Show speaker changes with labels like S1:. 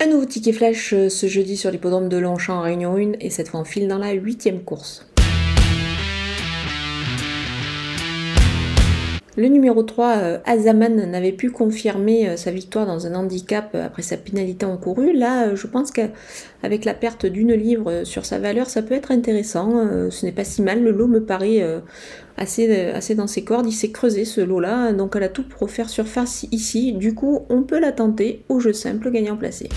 S1: Un nouveau ticket flash euh, ce jeudi sur l'hippodrome de Longchamp en Réunion 1 et cette fois en file dans la huitième course. Le numéro 3, euh, Azaman, n'avait pu confirmer euh, sa victoire dans un handicap euh, après sa pénalité encourue. Là, je pense qu'avec la perte d'une livre sur sa valeur, ça peut être intéressant. ce n'est pas si mal. Le lot me paraît assez, assez dans ses cordes. Il s'est creusé ce lot-là, donc elle a tout pour faire surface ici. Du coup, on peut la tenter au jeu simple gagnant placé.